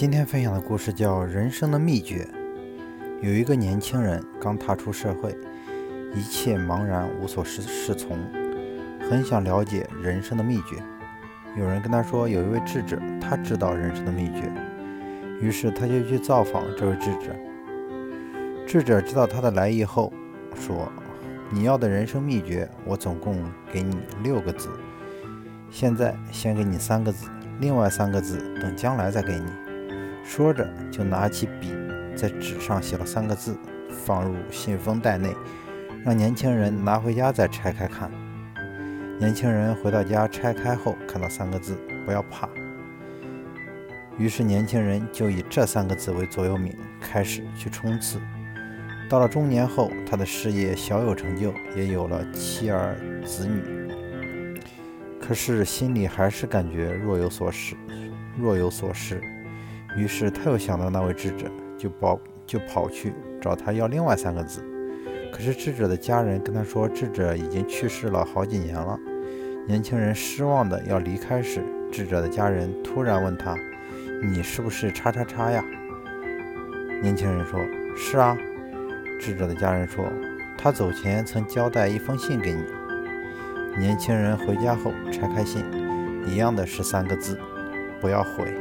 今天分享的故事叫《人生的秘诀》。有一个年轻人刚踏出社会，一切茫然，无所适从，很想了解人生的秘诀。有人跟他说，有一位智者，他知道人生的秘诀。于是他就去造访这位智者。智者知道他的来意后，说：“你要的人生秘诀，我总共给你六个字。现在先给你三个字，另外三个字等将来再给你。”说着，就拿起笔，在纸上写了三个字，放入信封袋内，让年轻人拿回家再拆开看。年轻人回到家拆开后，看到三个字：“不要怕。”于是年轻人就以这三个字为座右铭，开始去冲刺。到了中年后，他的事业小有成就，也有了妻儿子女。可是心里还是感觉若有所失，若有所失。于是他又想到那位智者，就跑就跑去找他要另外三个字。可是智者的家人跟他说，智者已经去世了好几年了。年轻人失望的要离开时，智者的家人突然问他：“你是不是叉叉叉呀？”年轻人说：“是啊。”智者的家人说：“他走前曾交代一封信给你。”年轻人回家后拆开信，一样的是三个字：“不要悔。”